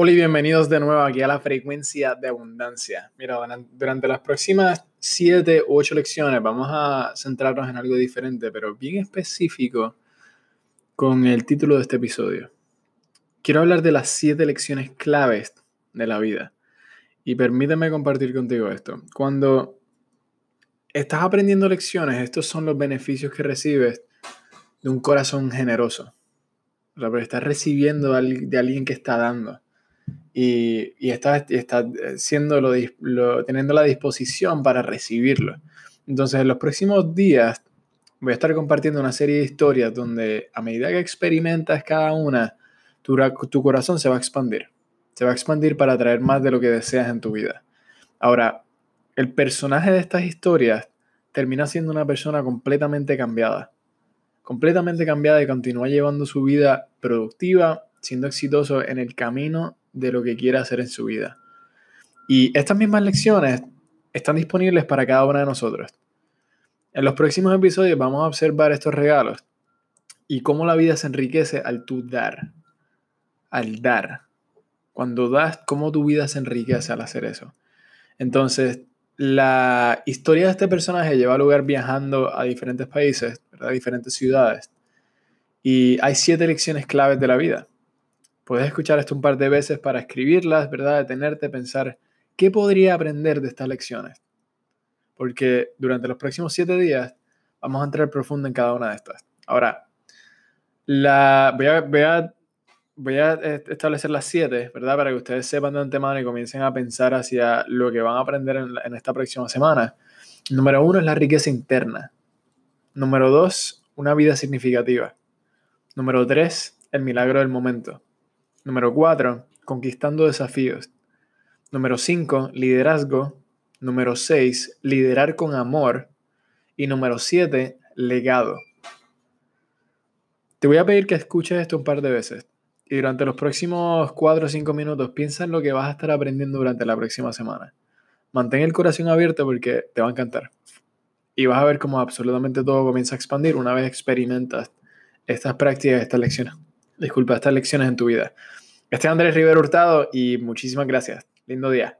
Hola y bienvenidos de nuevo aquí a la frecuencia de abundancia. Mira, durante las próximas siete u ocho lecciones vamos a centrarnos en algo diferente, pero bien específico con el título de este episodio. Quiero hablar de las siete lecciones claves de la vida. Y permíteme compartir contigo esto. Cuando estás aprendiendo lecciones, estos son los beneficios que recibes de un corazón generoso. O estás recibiendo de alguien que está dando y, y está, está siendo lo, teniendo la disposición para recibirlo. Entonces, en los próximos días voy a estar compartiendo una serie de historias donde a medida que experimentas cada una, tu, tu corazón se va a expandir. Se va a expandir para atraer más de lo que deseas en tu vida. Ahora, el personaje de estas historias termina siendo una persona completamente cambiada. Completamente cambiada y continúa llevando su vida productiva, siendo exitoso en el camino de lo que quiere hacer en su vida. Y estas mismas lecciones están disponibles para cada una de nosotros. En los próximos episodios vamos a observar estos regalos y cómo la vida se enriquece al tú dar. Al dar. Cuando das, cómo tu vida se enriquece al hacer eso. Entonces, la historia de este personaje lleva lugar viajando a diferentes países, a diferentes ciudades. Y hay siete lecciones claves de la vida. Puedes escuchar esto un par de veces para escribirlas, ¿verdad? Detenerte, pensar, ¿qué podría aprender de estas lecciones? Porque durante los próximos siete días vamos a entrar profundo en cada una de estas. Ahora, la, voy, a, establecer las siete, ¿verdad? Para que ustedes sepan de antemano y comiencen a pensar hacia lo que van a aprender en, en esta próxima semana. Número uno es la riqueza interna. Número dos, una vida significativa. Número tres, el milagro del momento. Número 4, conquistando desafíos. Número 5, liderazgo. Número 6, liderar con amor. Y número 7, legado. Te voy a pedir que escuches esto un par de veces. Y durante los próximos 4 o 5 minutos piensa en lo que vas a estar aprendiendo durante la próxima semana. Mantén el corazón abierto porque te va a encantar. Y vas a ver cómo absolutamente todo comienza a expandir una vez experimentas estas prácticas, estas lecciones disculpa, estas lecciones en tu vida. Este es Andrés Rivero Hurtado y muchísimas gracias. Lindo día.